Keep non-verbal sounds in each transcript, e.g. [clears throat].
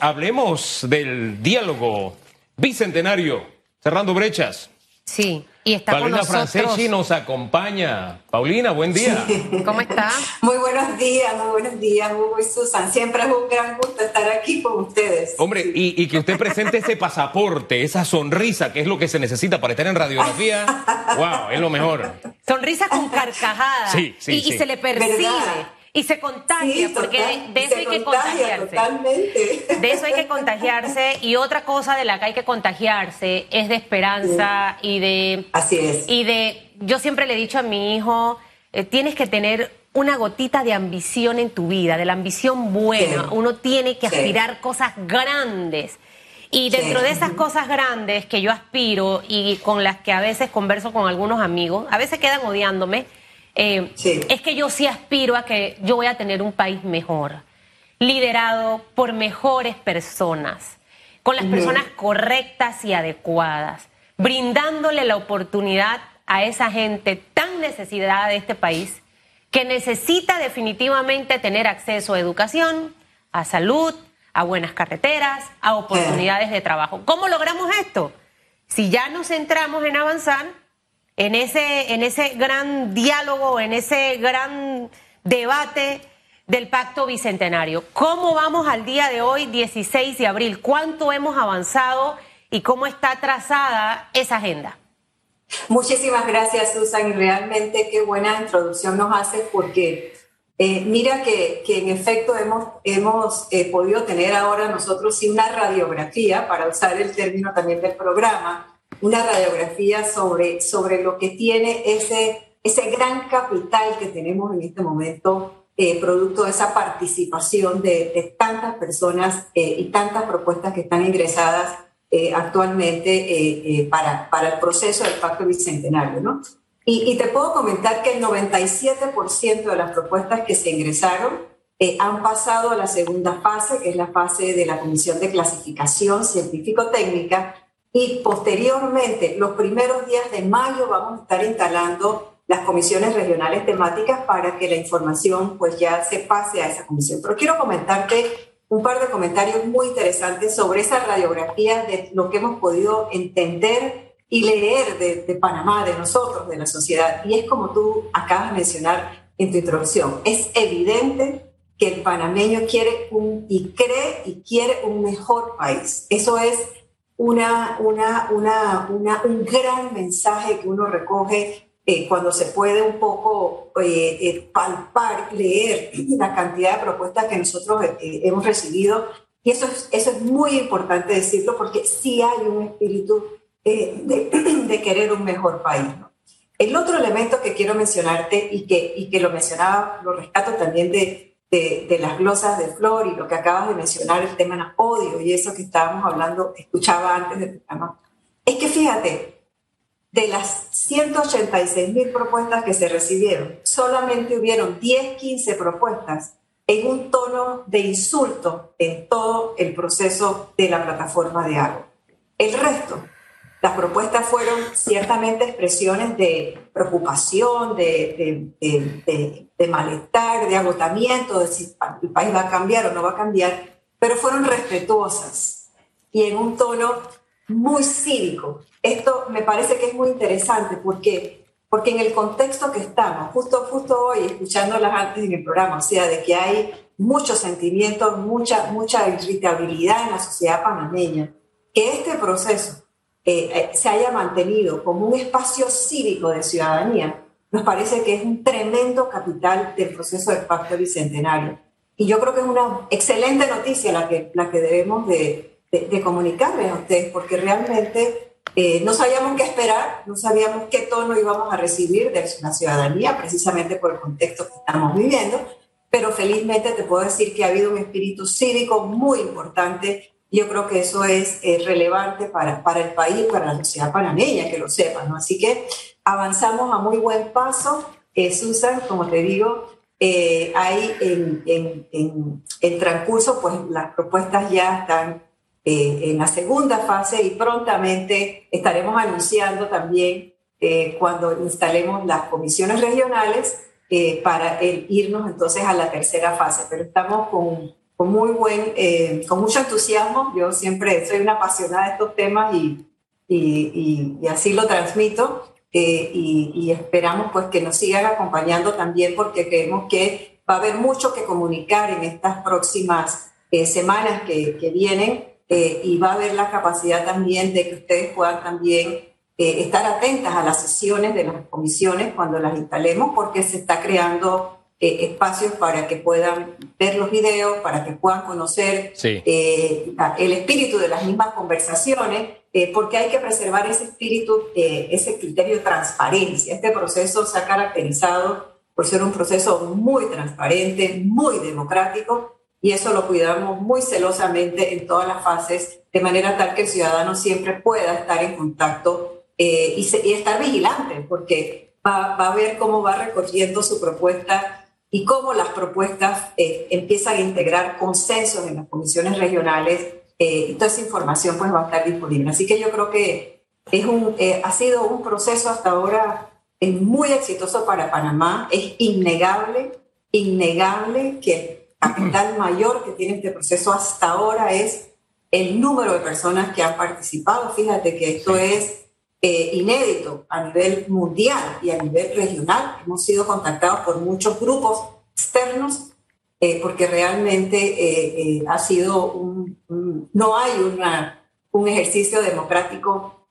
hablemos del diálogo bicentenario, cerrando brechas. Sí, y está Paulina con nosotros. Franceschi nos acompaña. Paulina, buen día. ¿Cómo está? Muy buenos días, muy buenos días, Hugo y Susan. Siempre es un gran gusto estar aquí con ustedes. Hombre, y, y que usted presente ese pasaporte, esa sonrisa, que es lo que se necesita para estar en radiografía. [laughs] ¡Wow! Es lo mejor. Sonrisa con carcajada. Sí, sí, y, y sí. se le percibe. ¿Verdad? Y se contagia, Sí, porque total, de eso hay que contagia contagiarse. Totalmente. De eso hay que contagiarse. Y otra cosa de la que hay que contagiarse es de esperanza y de Así es. Y de, yo siempre le he dicho a mi hijo, eh, tienes que tener una gotita de ambición en tu vida, de la ambición buena. Sí. Uno tiene que aspirar cosas grandes. Y dentro de esas cosas grandes que yo aspiro y con las que a veces converso con algunos amigos, a veces quedan odiándome, eh, Sí. es que yo sí aspiro a que yo voy a tener un país mejor, liderado por mejores personas, con las personas correctas y adecuadas, brindándole la oportunidad a esa gente tan necesitada de este país que necesita definitivamente tener acceso a educación, a salud, a buenas carreteras, a oportunidades de trabajo. ¿Cómo logramos esto? Si ya nos centramos en avanzar en ese, en ese gran diálogo, en ese gran debate del pacto bicentenario. ¿Cómo vamos al día de hoy, 16 de abril? ¿Cuánto hemos avanzado y cómo está trazada esa agenda? Muchísimas gracias, Susan. Realmente qué buena introducción nos haces porque eh, mira que, que en efecto hemos, hemos eh, podido tener ahora nosotros una radiografía, para usar el término también del programa, una radiografía sobre, sobre lo que tiene ese, ese gran capital que tenemos en este momento, eh, producto de esa participación de, de tantas personas eh, y tantas propuestas que están ingresadas eh, actualmente eh, eh, para, para el proceso del Pacto Bicentenario. ¿no? Y, y te puedo comentar que el 97% de las propuestas que se ingresaron eh, han pasado a la segunda fase, que es la fase de la Comisión de Clasificación Científico-Técnica, y posteriormente, los primeros días de mayo, vamos a estar instalando las comisiones regionales temáticas para que la información pues ya se pase a esa comisión. Pero quiero comentarte un par de comentarios muy interesantes sobre esa radiografía de lo que hemos podido entender y leer de, Panamá, de nosotros, de la sociedad. Y es como tú acabas de mencionar en tu introducción. Es evidente que el panameño quiere un, y cree y quiere un mejor país. Eso es una, una, una, una un gran mensaje que uno recoge eh, cuando se puede un poco eh, eh, palpar, leer [clears throat] la cantidad de propuestas que nosotros eh, hemos recibido. Y eso es, eso es muy importante decirlo porque sí hay un espíritu eh, de, [clears throat] de, querer un mejor país. ¿no? El otro elemento que quiero mencionarte y que, y que lo mencionaba, lo rescato también de, de, las glosas de Flor y lo que acabas de mencionar, el tema odio y eso que estábamos hablando, escuchaba antes del programa, es que fíjate, de las 186 mil propuestas que se recibieron, solamente hubieron 10, 15 propuestas en un tono de insulto en todo el proceso de la plataforma de Hago. El resto, las propuestas fueron ciertamente expresiones de preocupación, de, malestar, de agotamiento, de si el país va a cambiar o no va a cambiar, pero fueron respetuosas y en un tono muy cívico. Esto me parece que es muy interesante porque, porque en el contexto que estamos, justo, justo hoy, escuchándolas antes en el programa, o sea, de que hay muchos sentimientos, mucha, mucha irritabilidad en la sociedad panameña, que este proceso eh, se haya mantenido como un espacio cívico de ciudadanía, nos parece que es un tremendo capital del proceso del Pacto Bicentenario. Y yo creo que es una excelente noticia la que, la que debemos de, de, de comunicarles a ustedes, porque realmente eh, no sabíamos qué esperar, no sabíamos qué tono íbamos a recibir de la ciudadanía, precisamente por el contexto que estamos viviendo, pero felizmente te puedo decir que ha habido un espíritu cívico muy importante yo creo que eso es eh, relevante para, para el país, para la sociedad panameña, que lo sepan, ¿no? Así que avanzamos a muy buen paso. Eh, Susan, como te digo, eh, hay en, en, en, en, transcurso, pues las propuestas ya están eh, en la segunda fase y prontamente estaremos anunciando también eh, cuando instalemos las comisiones regionales para el, irnos entonces a la tercera fase. Pero estamos con con muy buen, eh, con mucho entusiasmo. Yo siempre soy una apasionada de estos temas y, y, y, así lo transmito. Eh, y, esperamos pues que nos sigan acompañando también porque creemos que va a haber mucho que comunicar en estas próximas eh, semanas que, que vienen y va a haber la capacidad también de que ustedes puedan también estar atentas a las sesiones de las comisiones cuando las instalemos porque se está creando eh, espacios para que puedan ver los videos, para que puedan conocer eh, el espíritu de las mismas conversaciones, eh, porque hay que preservar ese espíritu, ese criterio de transparencia. Este proceso se ha caracterizado por ser un proceso muy transparente, muy democrático, y eso lo cuidamos muy celosamente en todas las fases, de manera tal que el ciudadano siempre pueda estar en contacto y, y, estar vigilante, porque va, va, a ver cómo va recorriendo su propuesta y cómo las propuestas eh, empiezan a integrar consensos en las comisiones regionales. Eh, toda esa información pues va a estar disponible. Así que yo creo que es un, eh, ha sido un proceso hasta ahora muy exitoso para Panamá. Es innegable, innegable que el capital mayor que tiene este proceso hasta ahora es el número de personas que han participado. Fíjate que esto es eh, inédito a nivel mundial y a nivel regional. Hemos sido contactados por muchos grupos externos eh, porque realmente eh, ha sido un, no hay una, un ejercicio democrático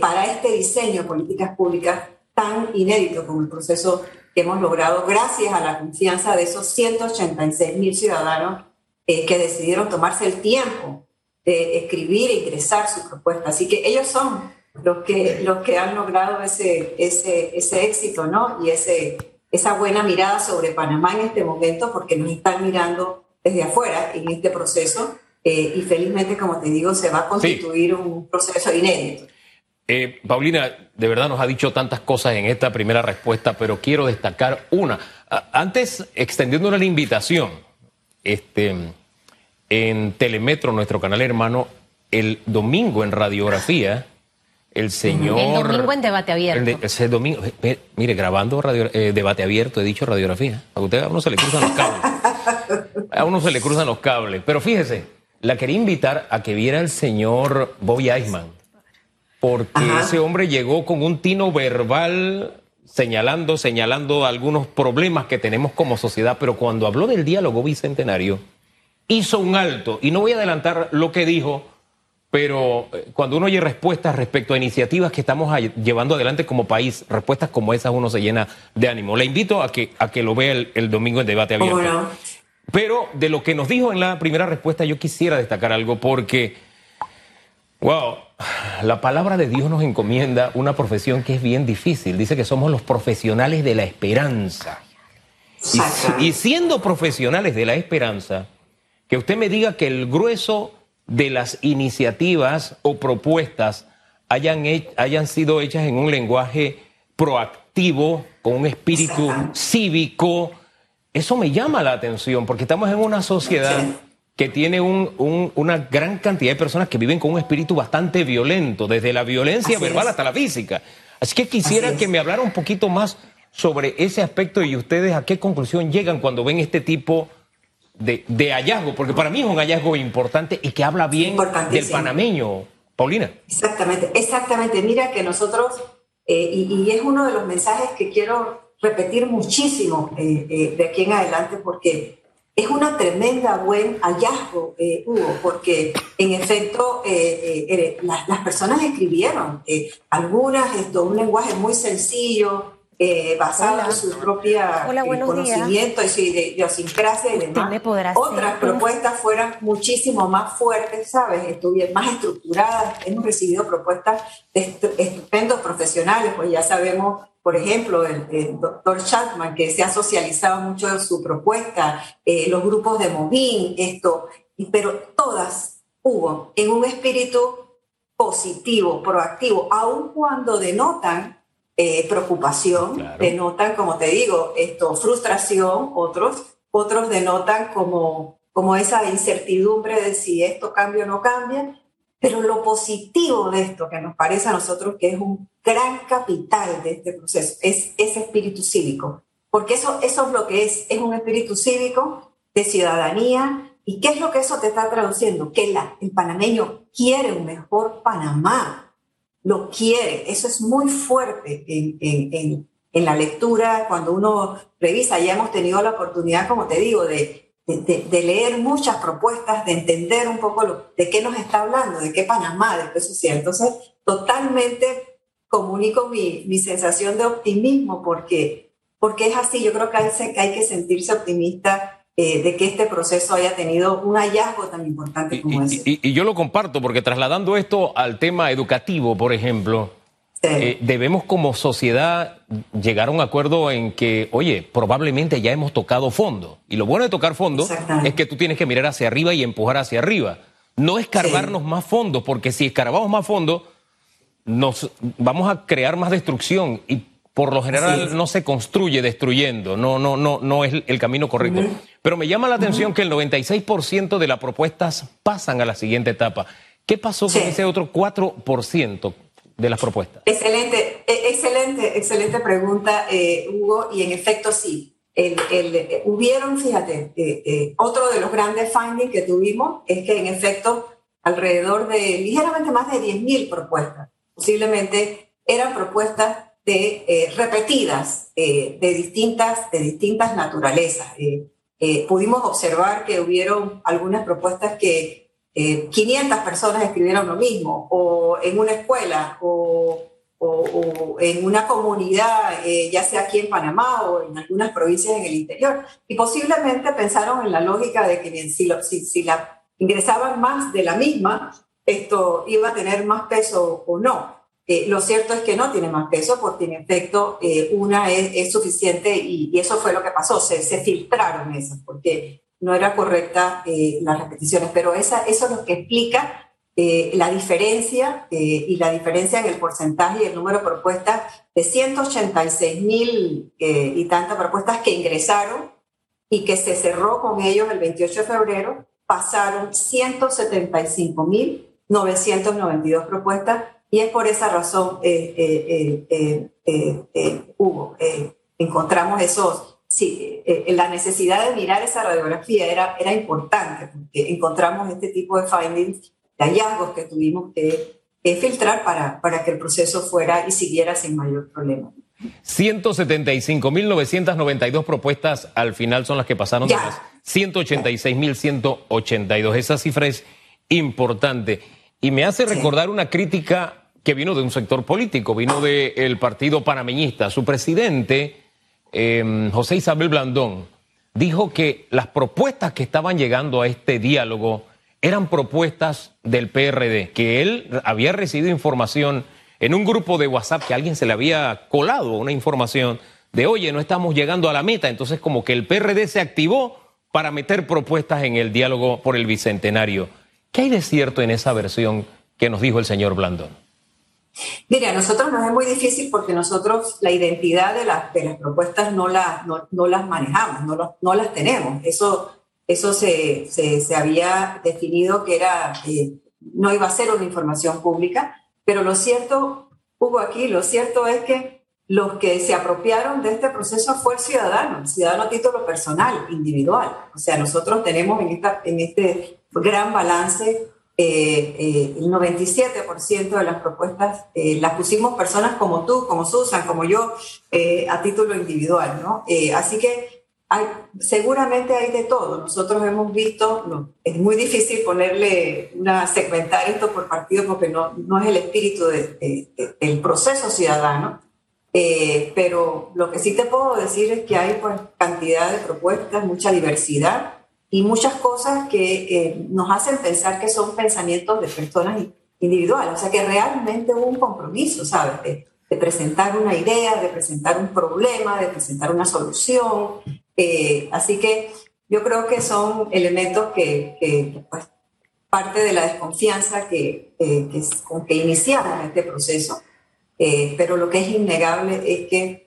para este diseño de políticas públicas tan inédito como el proceso que hemos logrado gracias a la confianza de esos 186 mil ciudadanos que decidieron tomarse el tiempo de escribir e ingresar su propuesta. Así que ellos son los que, los que han logrado ese, ese, ese éxito, ¿no? Y ese, esa buena mirada sobre Panamá en este momento, porque nos están mirando desde afuera en este proceso. Eh, y felizmente, como te digo, se va a constituir un proceso inédito. Eh, Paulina, de verdad nos ha dicho tantas cosas en esta primera respuesta, pero quiero destacar una. Antes, extendiéndole la invitación, este, en Telemetro, nuestro canal hermano, el domingo en radiografía el señor... El domingo en debate abierto. ese domingo, mire, grabando radio, eh, debate abierto, he dicho radiografía. A usted a uno se le cruzan los cables. [laughs] A uno se le cruzan los cables. Pero fíjese, la quería invitar a que viera el señor Bobby Eichmann. Porque ese hombre llegó con un tino verbal señalando, señalando algunos problemas que tenemos como sociedad. Pero cuando habló del diálogo bicentenario, hizo un alto. Y no voy a adelantar lo que dijo pero eh, cuando uno oye respuestas respecto a iniciativas que estamos llevando adelante como país, respuestas como esas uno se llena de ánimo. Le invito a que, a que lo vea el, domingo en debate abierto. Pero de lo que nos dijo en la primera respuesta yo quisiera destacar algo porque, wow, la palabra de Dios nos encomienda una profesión que es bien difícil. Dice que somos los profesionales de la esperanza. y siendo profesionales de la esperanza, que usted me diga que el grueso de las iniciativas o propuestas hayan, hayan sido hechas en un lenguaje proactivo, con un espíritu cívico. Eso me llama la atención porque estamos en una sociedad que tiene una gran cantidad de personas que viven con un espíritu bastante violento, desde la violencia verbal hasta la física. Así que quisiera que me hablara un poquito más sobre ese aspecto y ustedes a qué conclusión llegan cuando ven este tipo de de, hallazgo, porque para mí es un hallazgo importante y que habla bien del panameño. Paulina. Exactamente, exactamente. Mira que nosotros, eh, y, es uno de los mensajes que quiero repetir muchísimo eh, eh, de aquí en adelante, porque es una tremenda buen hallazgo, Hugo, porque en efecto las, las, personas escribieron, algunas, esto, un lenguaje muy sencillo, eh, basada en su propia eh, conocimiento y su idiosincrasia y demás. Otras propuestas fueran muchísimo más fuertes, ¿sabes? Estuvieran más estructuradas. Hemos recibido propuestas de estupendos profesionales, pues ya sabemos, por ejemplo, el, doctor Chapman, que se ha socializado mucho en su propuesta, eh, los grupos de Movín, esto, pero todas hubo en un espíritu positivo, proactivo, aun cuando denotan eh, preocupación, denotan, como te digo, esto, frustración, otros, otros denotan como, como esa incertidumbre de si esto cambia o no cambia, pero lo positivo de esto, que nos parece a nosotros que es un gran capital de este proceso, es ese espíritu cívico, porque eso, eso es lo que es, es un espíritu cívico de ciudadanía, ¿Y qué es lo que eso te está traduciendo? Que la, el panameño quiere un mejor Panamá, lo quiere. Eso es muy fuerte en, en, en, la lectura, cuando uno revisa. Ya hemos tenido la oportunidad, como te digo, de, de, leer muchas propuestas, de entender un poco lo, de qué nos está hablando, de qué Panamá, de qué sociedad. Entonces, totalmente comunico mi, mi sensación de optimismo porque, porque es así. Yo creo que hay, que hay que sentirse optimista eh, de que este proceso haya tenido un hallazgo tan importante como ese. Y, yo lo comparto porque trasladando esto al tema educativo, por ejemplo, eh, debemos como sociedad llegar a un acuerdo en que, oye, probablemente ya hemos tocado fondo. Y lo bueno de tocar fondo es que tú tienes que mirar hacia arriba y empujar hacia arriba. No escarbarnos más fondos, porque si escarbamos más fondos, nos vamos a crear más destrucción y por lo general no se construye destruyendo, no, no, no, no es el camino correcto. Pero me llama la atención que el 96% de las propuestas pasan a la siguiente etapa. ¿Qué pasó con ese otro 4% de las propuestas? Excelente, e, excelente, excelente pregunta, eh, Hugo, y en efecto sí. El, eh, hubieron, fíjate, eh, otro de los grandes findings que tuvimos es que en efecto alrededor de ligeramente más de 10.000 propuestas, posiblemente eran propuestas de, eh, repetidas eh, de, distintas, de distintas naturalezas. Eh, pudimos observar que hubieron algunas propuestas que 500 personas escribieron lo mismo, o en una escuela, o, o, en una comunidad, ya sea aquí en Panamá o en algunas provincias en el interior. Y posiblemente pensaron en la lógica de que si, si, si la, ingresaban más de la misma, esto iba a tener más peso o no. Eh, lo cierto es que no tiene más peso porque en efecto eh, una es, suficiente y, eso fue lo que pasó, se, se filtraron esas porque no era correcta eh, las repeticiones, pero esa, eso es lo que explica la diferencia y la diferencia en el porcentaje y el número de propuestas de 186 mil y tantas propuestas que ingresaron y que se cerró con ellos el 28 de febrero, pasaron 175 mil 992 propuestas y es por esa razón, eh, eh, eh, Hugo, encontramos esos, sí, la necesidad de mirar esa radiografía era, era importante, porque encontramos este tipo de findings, de hallazgos que tuvimos que, filtrar para, para que el proceso fuera y siguiera sin mayor problema. 175.992 propuestas al final son las que pasaron de las 186.182. Esa cifra es importante. Y me hace recordar una crítica que vino de un sector político, vino del partido panameñista. Su presidente, em, José Isabel Blandón, dijo que las propuestas que estaban llegando a este diálogo eran propuestas del PRD, que él había recibido información en un grupo de WhatsApp que alguien se le había colado una información de, oye, no estamos llegando a la meta, entonces como que el PRD se activó para meter propuestas en el diálogo por el Bicentenario. ¿Qué hay de cierto en esa versión que nos dijo el señor Blandón? Mira, a nosotros nos es muy difícil porque nosotros la identidad de, las, de las propuestas no, la, no, las manejamos, no, no las tenemos. Eso, eso se, se, había definido que era, eh, no iba a ser una información pública, pero lo cierto, hubo aquí, lo cierto es que los que se apropiaron de este proceso fue el ciudadano, el ciudadano a título personal, individual. O sea, nosotros tenemos en, esta, en este gran balance eh, eh, el 97% de las propuestas eh, las pusimos personas como tú, como Susan, como yo, a título individual, ¿no? así que hay, seguramente hay de todo. Nosotros hemos visto, no, es muy difícil ponerle una, segmentar esto por partido porque no, no es el espíritu del proceso ciudadano. pero lo que sí te puedo decir es que hay pues, cantidad de propuestas, mucha diversidad y muchas cosas que nos hacen pensar que son pensamientos de personas individuales. O sea, que realmente hubo un compromiso, ¿sabes? De, presentar una idea, de presentar un problema, de presentar una solución. Eh, así que yo creo que son elementos que, que pues, parte de la desconfianza que, que, con que iniciamos este proceso. Eh, pero lo que es innegable es que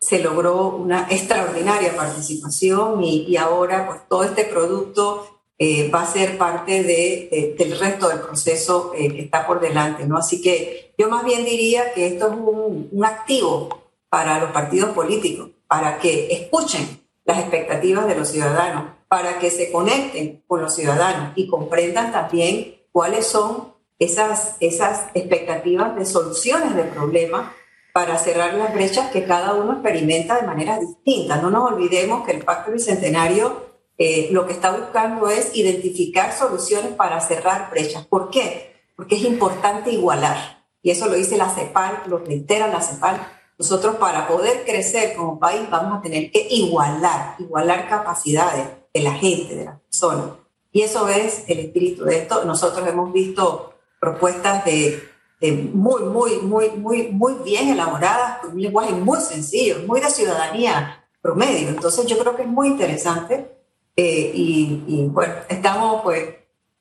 se logró una extraordinaria participación y, ahora pues todo este producto eh, va a ser parte de, del resto del proceso eh, que está por delante, ¿no? Así que yo más bien diría que esto es un, un activo para los partidos políticos, para que escuchen las expectativas de los ciudadanos, para que se conecten con los ciudadanos y comprendan también cuáles son esas, esas expectativas de soluciones de problemas para cerrar las brechas que cada uno experimenta de manera distinta. No nos olvidemos que el Pacto Bicentenario eh, lo que está buscando es identificar soluciones para cerrar brechas. ¿Por qué? Porque es importante igualar. Y eso lo dice la CEPAL, lo reitera la CEPAL. Nosotros para poder crecer como país vamos a tener que igualar, igualar capacidades de la gente, de las personas. Y eso es el espíritu de esto. Nosotros hemos visto propuestas de, muy, muy, muy, muy, muy bien elaboradas, con un lenguaje muy sencillo, muy de ciudadanía promedio. Entonces yo creo que es muy interesante eh, y, bueno, estamos pues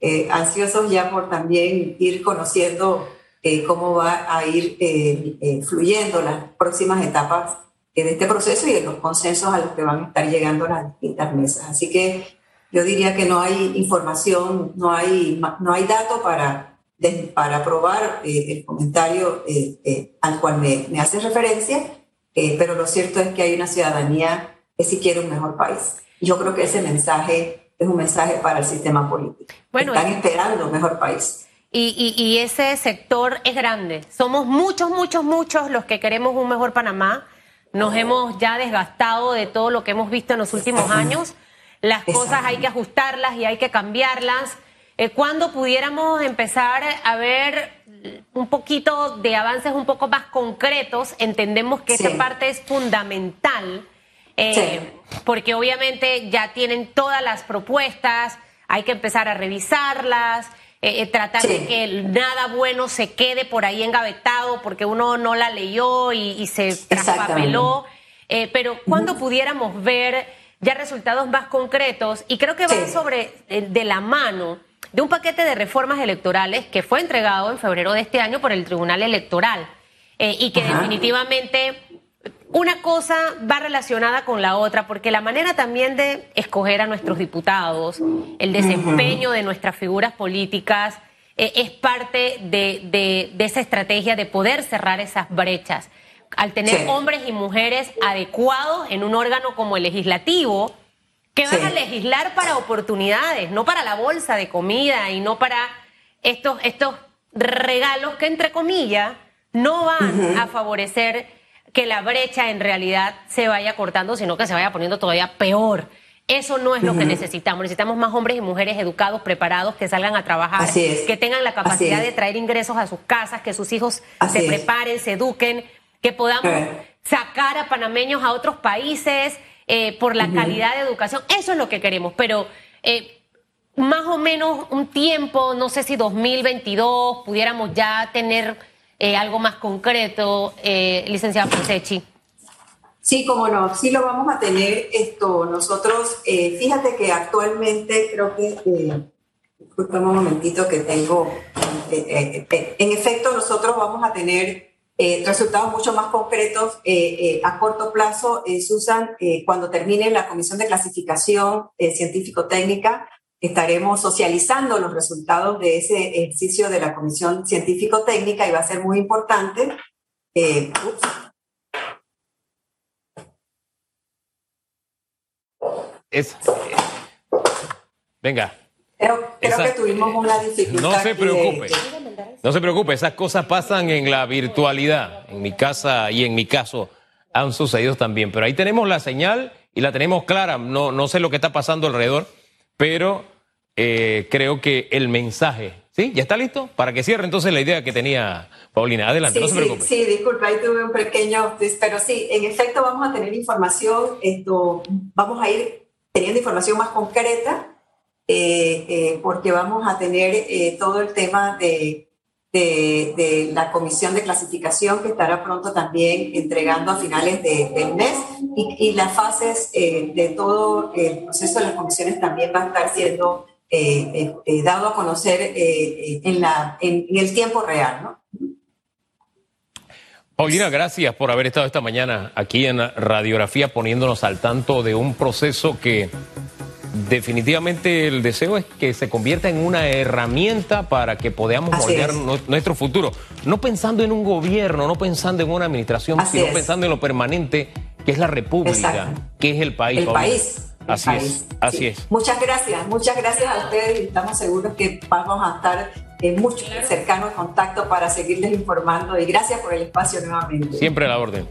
eh, ansiosos ya por también ir conociendo eh, cómo va a ir fluyendo las próximas etapas de este proceso y de los consensos a los que van a estar llegando las distintas mesas. Así que yo diría que no hay información, no hay, no hay dato para, para probar el comentario al cual me, me hace referencia, pero lo cierto es que hay una ciudadanía que sí quiere un mejor país. Yo creo que ese mensaje es un mensaje para el sistema político. Bueno, Están esperando un mejor país. Y, y, ese sector es grande. Somos muchos, muchos, muchos los que queremos un mejor Panamá. Nos hemos ya desgastado de todo lo que hemos visto en los últimos años. Las cosas hay que ajustarlas y hay que cambiarlas. Eh, cuando pudiéramos empezar a ver un poquito de avances un poco más concretos, entendemos que esa parte es fundamental eh, porque obviamente ya tienen todas las propuestas, hay que empezar a revisarlas, eh, eh, tratar de que nada bueno se quede por ahí engavetado porque uno no la leyó y, se traspapeló. pero cuando pudiéramos ver ya resultados más concretos, y creo que va sobre de la mano de un paquete de reformas electorales que fue entregado en febrero de este año por el Tribunal Electoral y que definitivamente una cosa va relacionada con la otra, porque la manera también de escoger a nuestros diputados, el desempeño de nuestras figuras políticas, eh, es parte de, esa estrategia de poder cerrar esas brechas. Al tener hombres y mujeres adecuados en un órgano como el legislativo, que van a legislar para oportunidades, no para la bolsa de comida y no para estos, estos regalos que, entre comillas, no van a favorecer que la brecha en realidad se vaya cortando, sino que se vaya poniendo todavía peor. Eso no es lo que necesitamos. Necesitamos más hombres y mujeres educados, preparados, que salgan a trabajar, que tengan la capacidad de traer ingresos a sus casas, que sus hijos se preparen, se eduquen, que podamos sacar a panameños a otros países eh, por la calidad de educación. Eso es lo que queremos, pero eh, más o menos un tiempo, no sé si 2022, pudiéramos ya tener eh, algo más concreto, eh, licenciada Fonsechi. Sí, como no, sí lo vamos a tener esto. Nosotros, eh, fíjate que actualmente creo que, eh, un momentito que tengo, en efecto nosotros vamos a tener resultados mucho más concretos a corto plazo, Susan, cuando termine la comisión de clasificación científico-técnica estaremos socializando los resultados de ese ejercicio de la Comisión Científico-Técnica y va a ser muy importante. Eh, es, venga. Creo, que tuvimos una dificultad. No se preocupe. No se preocupe, esas cosas pasan en la virtualidad. En mi casa y en mi caso han sucedido también. Pero ahí tenemos la señal y la tenemos clara. No, no sé lo que está pasando alrededor pero eh, creo que el mensaje, ¿sí? ¿Ya está listo? Para que cierre entonces la idea que tenía Paulina. Adelante, no se preocupe. Sí, disculpa, ahí tuve un pequeño, pero sí, en efecto vamos a tener información, esto, vamos a ir teniendo información más concreta, eh, eh, porque vamos a tener todo el tema de de, la comisión de clasificación que estará pronto también entregando a finales del mes y, las fases eh, de todo el proceso de las comisiones también va a estar siendo eh, eh, dado a conocer en, la, en, el tiempo real. Paulina, gracias por haber estado esta mañana aquí en Radiografía poniéndonos al tanto de un proceso que definitivamente el deseo es que se convierta en una herramienta para que podamos moldear nuestro futuro. No pensando en un gobierno, no pensando en una administración, sino pensando en lo permanente qué es la república, qué es el país. El país. así es, así es. Muchas gracias, muchas gracias a ustedes y estamos seguros que vamos a estar en mucho cercano contacto para seguirles informando y gracias por el espacio nuevamente. Siempre a la orden.